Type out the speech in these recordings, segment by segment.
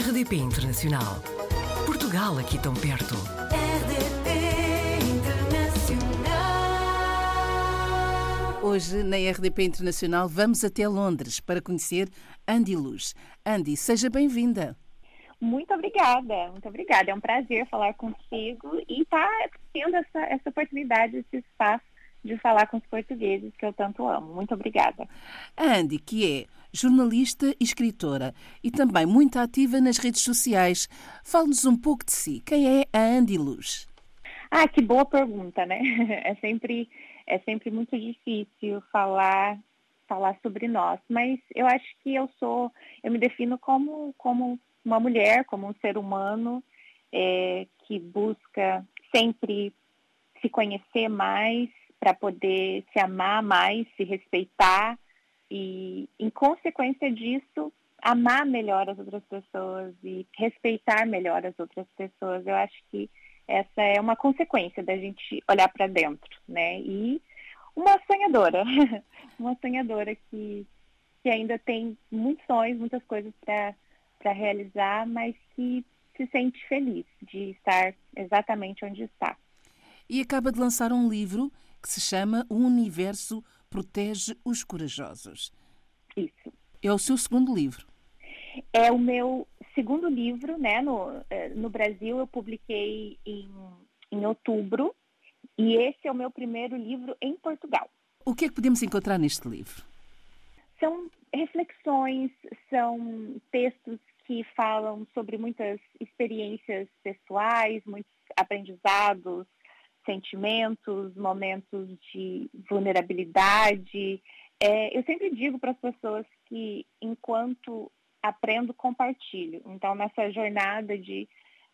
RDP Internacional. Portugal aqui tão perto. RDP Internacional. Hoje, na RDP Internacional, vamos até Londres para conhecer Andy Luz. Andy, seja bem-vinda. Muito obrigada, muito obrigada. É um prazer falar contigo e estar tá tendo essa, essa oportunidade, esse espaço de falar com os portugueses que eu tanto amo. Muito obrigada. Andy, que é jornalista e escritora e também muito ativa nas redes sociais. Fale-nos um pouco de si. Quem é a Andy Luz? Ah, que boa pergunta, né? É sempre, é sempre muito difícil falar falar sobre nós, mas eu acho que eu sou, eu me defino como, como uma mulher, como um ser humano é, que busca sempre se conhecer mais para poder se amar mais, se respeitar e, em consequência disso, amar melhor as outras pessoas e respeitar melhor as outras pessoas. Eu acho que essa é uma consequência da gente olhar para dentro, né? E uma sonhadora, uma sonhadora que, que ainda tem muitos sonhos, muitas coisas para realizar, mas que se sente feliz de estar exatamente onde está. E acaba de lançar um livro que se chama O Universo Protege os Corajosos. Isso. É o seu segundo livro. É o meu segundo livro, né? No, eh, no Brasil eu publiquei em, em outubro e esse é o meu primeiro livro em Portugal. O que é que podemos encontrar neste livro? São reflexões, são textos que falam sobre muitas experiências pessoais, muitos aprendizados, sentimentos, momentos de vulnerabilidade. É, eu sempre digo para as pessoas que enquanto aprendo, compartilho. Então, nessa jornada de,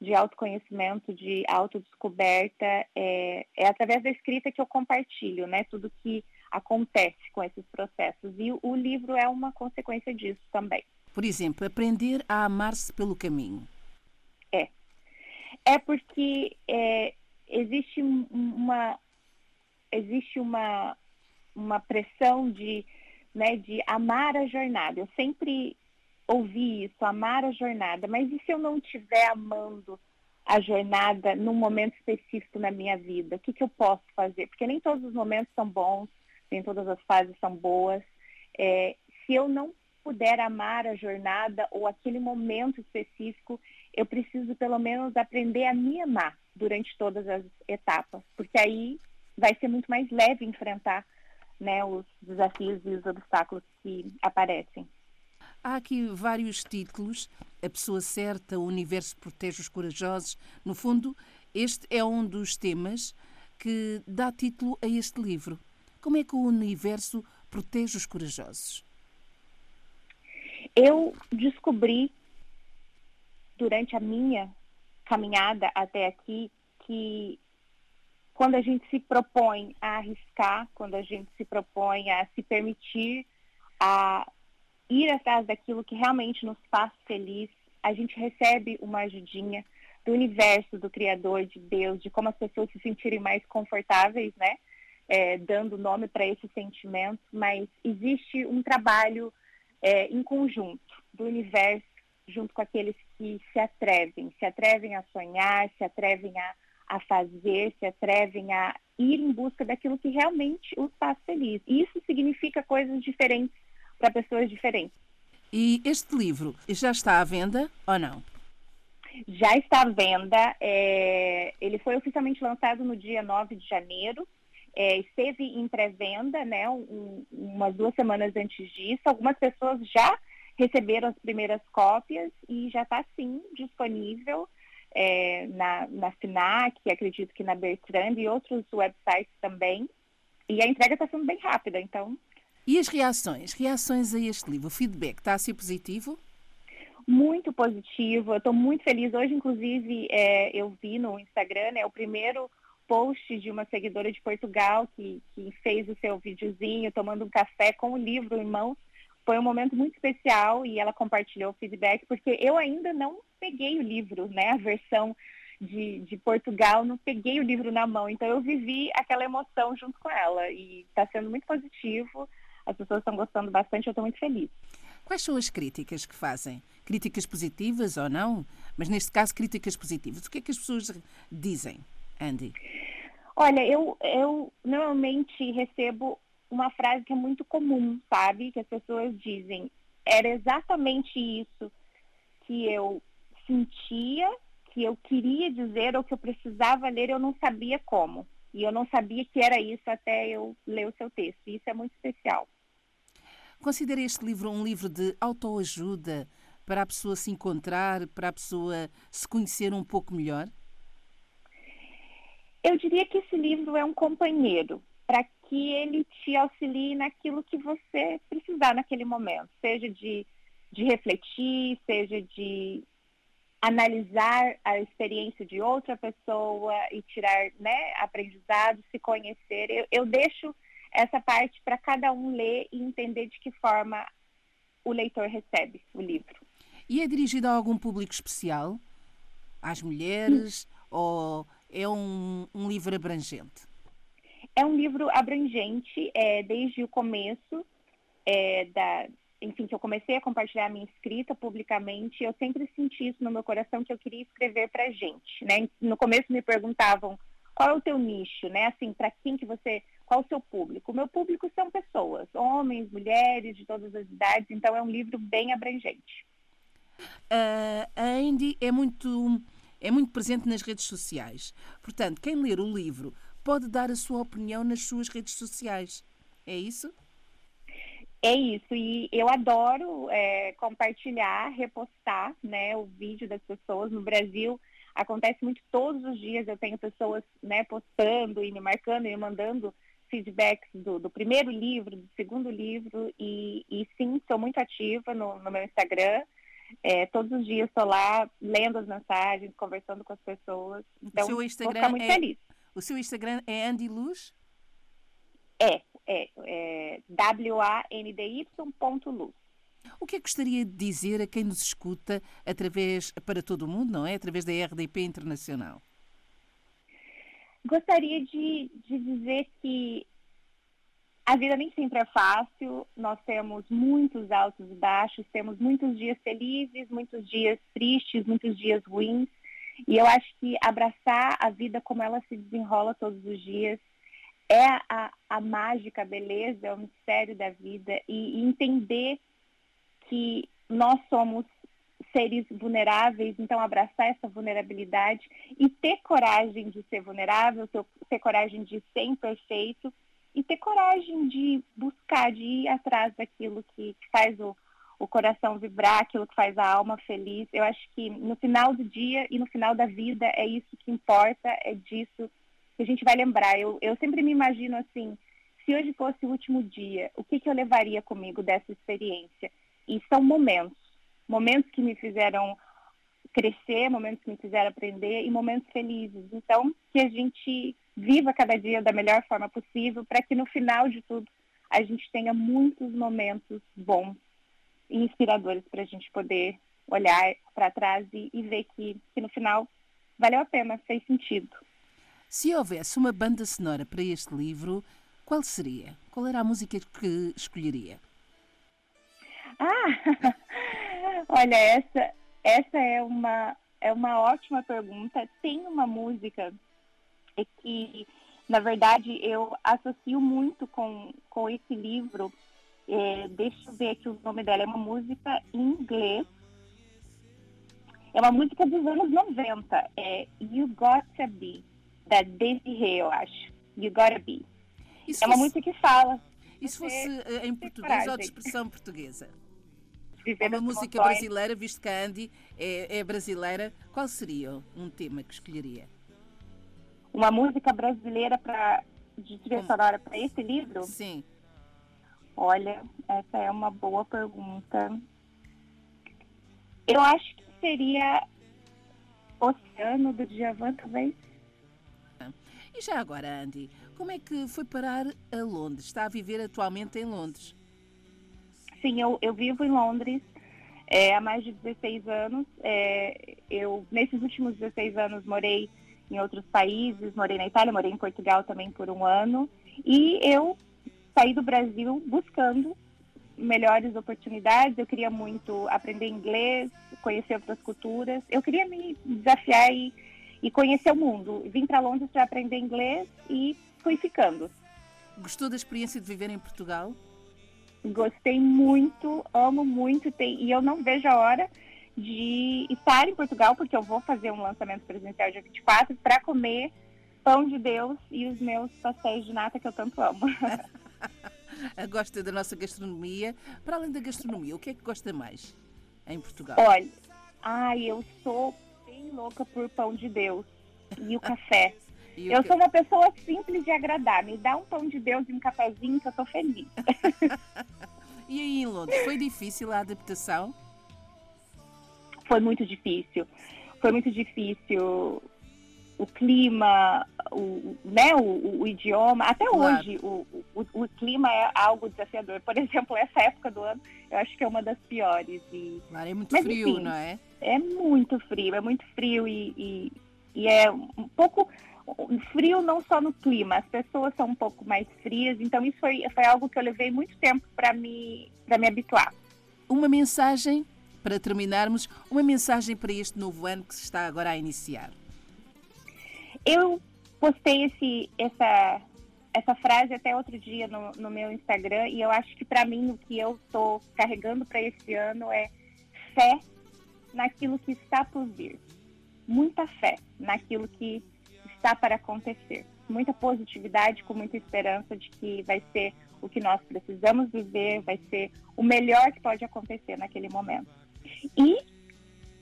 de autoconhecimento, de autodescoberta, é, é através da escrita que eu compartilho, né? Tudo que acontece com esses processos. E o, o livro é uma consequência disso também. Por exemplo, aprender a amar-se pelo caminho. É. É porque é, existe uma existe uma uma pressão de né, de amar a jornada. Eu sempre ouvi isso, amar a jornada. Mas e se eu não estiver amando a jornada num momento específico na minha vida? O que, que eu posso fazer? Porque nem todos os momentos são bons, nem todas as fases são boas. É, se eu não puder amar a jornada ou aquele momento específico, eu preciso pelo menos aprender a me amar durante todas as etapas, porque aí vai ser muito mais leve enfrentar né, os desafios e os obstáculos que aparecem. Há aqui vários títulos. A pessoa certa, o universo protege os corajosos. No fundo, este é um dos temas que dá título a este livro. Como é que o universo protege os corajosos? Eu descobri durante a minha caminhada até aqui que quando a gente se propõe a arriscar, quando a gente se propõe a se permitir a ir atrás daquilo que realmente nos faz feliz, a gente recebe uma ajudinha do universo, do Criador, de Deus, de como as pessoas se sentirem mais confortáveis, né? É, dando nome para esse sentimento, mas existe um trabalho é, em conjunto do universo junto com aqueles que se atrevem, se atrevem a sonhar, se atrevem a, a fazer, se atrevem a ir em busca daquilo que realmente os faz feliz. E isso significa coisas diferentes para pessoas diferentes. E este livro já está à venda ou não? Já está à venda. É, ele foi oficialmente lançado no dia 9 de janeiro. É, esteve em pré-venda, né, um, umas duas semanas antes disso. Algumas pessoas já receberam as primeiras cópias e já está sim disponível é, na, na FINAC, acredito que na Bertrand e outros websites também. E a entrega está sendo bem rápida, então e as reações? Reações a este livro? O feedback está a ser positivo? Muito positivo. Eu estou muito feliz. Hoje, inclusive, é, eu vi no Instagram né, o primeiro post de uma seguidora de Portugal que, que fez o seu videozinho tomando um café com o livro em mãos. Foi um momento muito especial e ela compartilhou o feedback, porque eu ainda não peguei o livro, né? A versão de, de, Portugal, não peguei o livro na mão. Então eu vivi aquela emoção junto com ela e está sendo muito positivo as pessoas estão gostando bastante, eu estou muito feliz. Quais são as críticas que fazem? Críticas positivas ou não? Mas neste caso, críticas positivas. O que é que as pessoas dizem, Andy? Olha, eu, eu normalmente recebo uma frase que é muito comum, sabe? Que as pessoas dizem: era exatamente isso que eu sentia, que eu queria dizer ou que eu precisava ler, eu não sabia como. E eu não sabia que era isso até eu ler o seu texto. E isso é muito especial. Considera este livro um livro de autoajuda para a pessoa se encontrar, para a pessoa se conhecer um pouco melhor? Eu diria que esse livro é um companheiro para que ele te auxilie naquilo que você precisar naquele momento, seja de, de refletir, seja de analisar a experiência de outra pessoa e tirar né, aprendizado, se conhecer. Eu, eu deixo essa parte para cada um ler e entender de que forma o leitor recebe o livro. E é dirigido a algum público especial? Às mulheres? ou é um, um, livro abrangente? É um livro abrangente, é, desde o começo é, da, enfim, que eu comecei a compartilhar a minha escrita publicamente, eu sempre senti isso no meu coração que eu queria escrever para gente, né? No começo me perguntavam qual é o teu nicho, né? Assim, para quem que você, qual o seu público? O meu público são pessoas, homens, mulheres, de todas as idades, então é um livro bem abrangente. Uh, a Andy é muito, é muito presente nas redes sociais. Portanto, quem ler o livro pode dar a sua opinião nas suas redes sociais. É isso? É isso, e eu adoro é, compartilhar, repostar né, o vídeo das pessoas. No Brasil, acontece muito todos os dias, eu tenho pessoas né, postando e me marcando e me mandando feedbacks do, do primeiro livro, do segundo livro, e, e sim, sou muito ativa no, no meu Instagram. É, todos os dias estou lá lendo as mensagens, conversando com as pessoas. Então, seu Instagram vou ficar muito é, feliz. O seu Instagram é Andy Luz? É, é, é W-A-N-D-Y.luz. O que é que gostaria de dizer a quem nos escuta através, para todo o mundo, não é? Através da RDP Internacional? Gostaria de, de dizer que a vida nem sempre é fácil, nós temos muitos altos e baixos, temos muitos dias felizes, muitos dias tristes, muitos dias ruins. E eu acho que abraçar a vida como ela se desenrola todos os dias é a, a mágica, a beleza, é o mistério da vida. E, e entender que nós somos seres vulneráveis, então abraçar essa vulnerabilidade e ter coragem de ser vulnerável, ter coragem de ser imperfeito e ter coragem de buscar, de ir atrás daquilo que, faz o, o coração vibrar, aquilo que faz a alma feliz. Eu acho que no final do dia e no final da vida é isso que importa, é disso que a gente vai lembrar. Eu, eu sempre me imagino assim, se hoje fosse o último dia, o que, que eu levaria comigo dessa experiência? E são momentos, momentos que me fizeram crescer, momentos que me fizeram aprender e momentos felizes. Então, que a gente viva cada dia da melhor forma possível para que no final de tudo a gente tenha muitos momentos bons inspiradores para a gente poder olhar para trás e, e ver que, que no final valeu a pena, fez sentido. Se houvesse uma banda sonora para este livro, qual seria? Qual era a música que escolheria? Ah, olha, essa, essa é uma, é uma ótima pergunta. Tem uma música que, na verdade, eu associo muito com, com esse livro. É, eu ver aqui o nome dela. É uma música em inglês. É uma música dos anos 90. É You Gotta Be da Desiree, eu acho. You Gotta Be. Isso é uma música que fala. E se fosse eh, em português ou de expressão portuguesa? É uma música brasileira, visto que a Andy é, é, brasileira, qual seria um tema que escolheria? Uma música brasileira para de trilha sonora para esse livro? Sim. Olha, essa é uma boa pergunta. Eu acho que seria Oceano do Djavan, talvez. E já agora, Andy, como é que foi parar a Londres? Está a viver atualmente em Londres? Sim, eu, eu vivo em Londres é, há mais de 16 anos. É, eu, nesses últimos 16 anos, morei em outros países, morei na Itália, morei em Portugal também por um ano. E eu saí do Brasil buscando melhores oportunidades, eu queria muito aprender inglês, conhecer outras culturas. Eu queria me desafiar e, e conhecer o mundo. Vim para Londres para aprender inglês e fui ficando. Gostou da experiência de viver em Portugal? Gostei muito, amo muito, tem, e eu não vejo a hora de estar em Portugal, porque eu vou fazer um lançamento presencial dia 24 para comer pão de Deus e os meus pastéis de nata que eu tanto amo. gosta da nossa gastronomia. Para além da gastronomia, o que é que gosta mais em Portugal? Olha, ai, eu sou bem louca por pão de Deus e o café. e eu que... sou uma pessoa simples de agradar. Me dá um pão de Deus e um cafezinho que eu sou feliz. e aí em Londres, foi difícil a adaptação? Foi muito difícil. Foi muito difícil o clima, o, né, o, o idioma. Até claro. hoje, o, o, o, clima é algo desafiador. Por exemplo, essa época do ano, eu acho que é uma das piores. E... Claro, é muito Mas, frio, enfim, não é? É muito frio, é muito frio e, e, e é um pouco frio não só no clima, as pessoas são um pouco mais frias, então isso foi, foi algo que eu levei muito tempo para me, me habituar. Uma mensagem, para terminarmos, uma mensagem para este novo ano que se está agora a iniciar. Eu postei esse, essa, essa frase até outro dia no, no meu Instagram e eu acho que para mim o que eu estou carregando para esse ano é fé naquilo que está por vir. Muita fé naquilo que está para acontecer. Muita positividade, com muita esperança de que vai ser o que nós precisamos viver, vai ser o melhor que pode acontecer naquele momento. E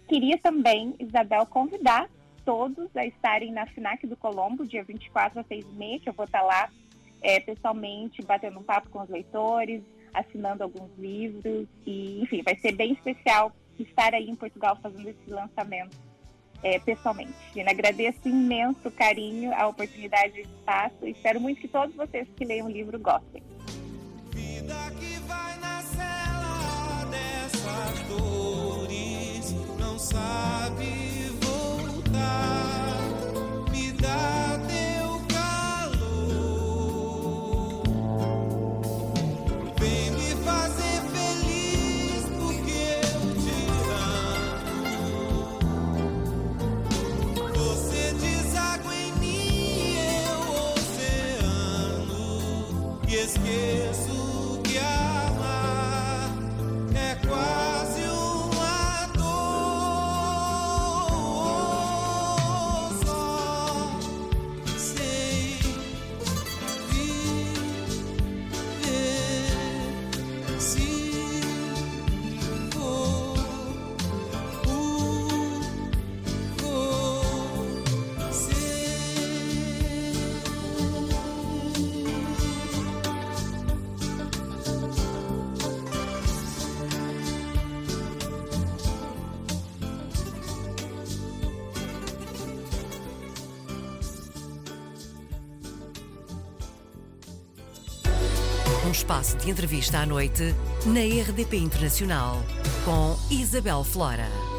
queria também, Isabel, convidar todos a estarem na FINAC do Colombo, dia 24 a 6 e meia, que eu vou estar lá é, pessoalmente, batendo um papo com os leitores, assinando alguns livros, e enfim, vai ser bem especial estar aí em Portugal fazendo esse lançamento é, pessoalmente. E agradeço imenso o carinho, a oportunidade e o espaço, e espero muito que todos vocês que leiam o livro gostem. Vida que vai na cela dessas dores, não sabe love. Um espaço de entrevista à noite na RDP Internacional com Isabel Flora.